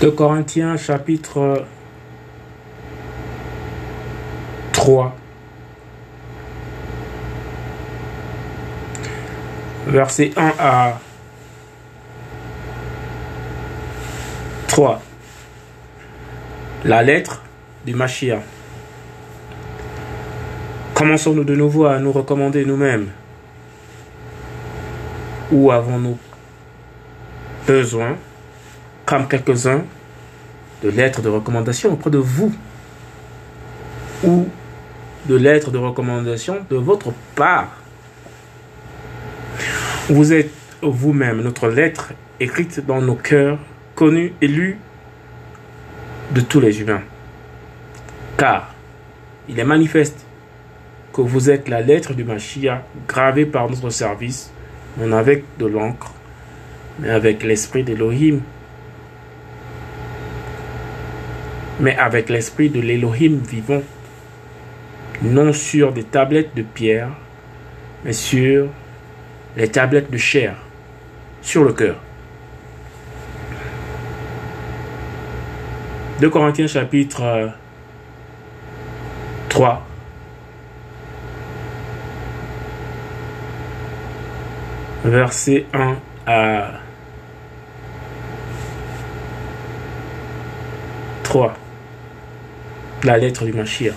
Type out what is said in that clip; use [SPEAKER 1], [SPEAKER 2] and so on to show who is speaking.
[SPEAKER 1] 2 Corinthiens chapitre 3. Verset 1 à 3. La lettre du Machia. Commençons-nous de nouveau à nous recommander nous-mêmes. Où avons-nous besoin, quelques-uns, de lettres de recommandation auprès de vous ou de lettres de recommandation de votre part Vous êtes vous-même notre lettre écrite dans nos cœurs, connue et lue de tous les humains. Car il est manifeste que vous êtes la lettre du Machia gravée par notre service, non avec de l'encre, mais avec l'esprit d'Elohim. Mais avec l'esprit de l'Elohim vivant, non sur des tablettes de pierre, mais sur les tablettes de chair, sur le cœur. 2 Corinthiens chapitre 3. Verset 1 à 3. La lettre du Machia.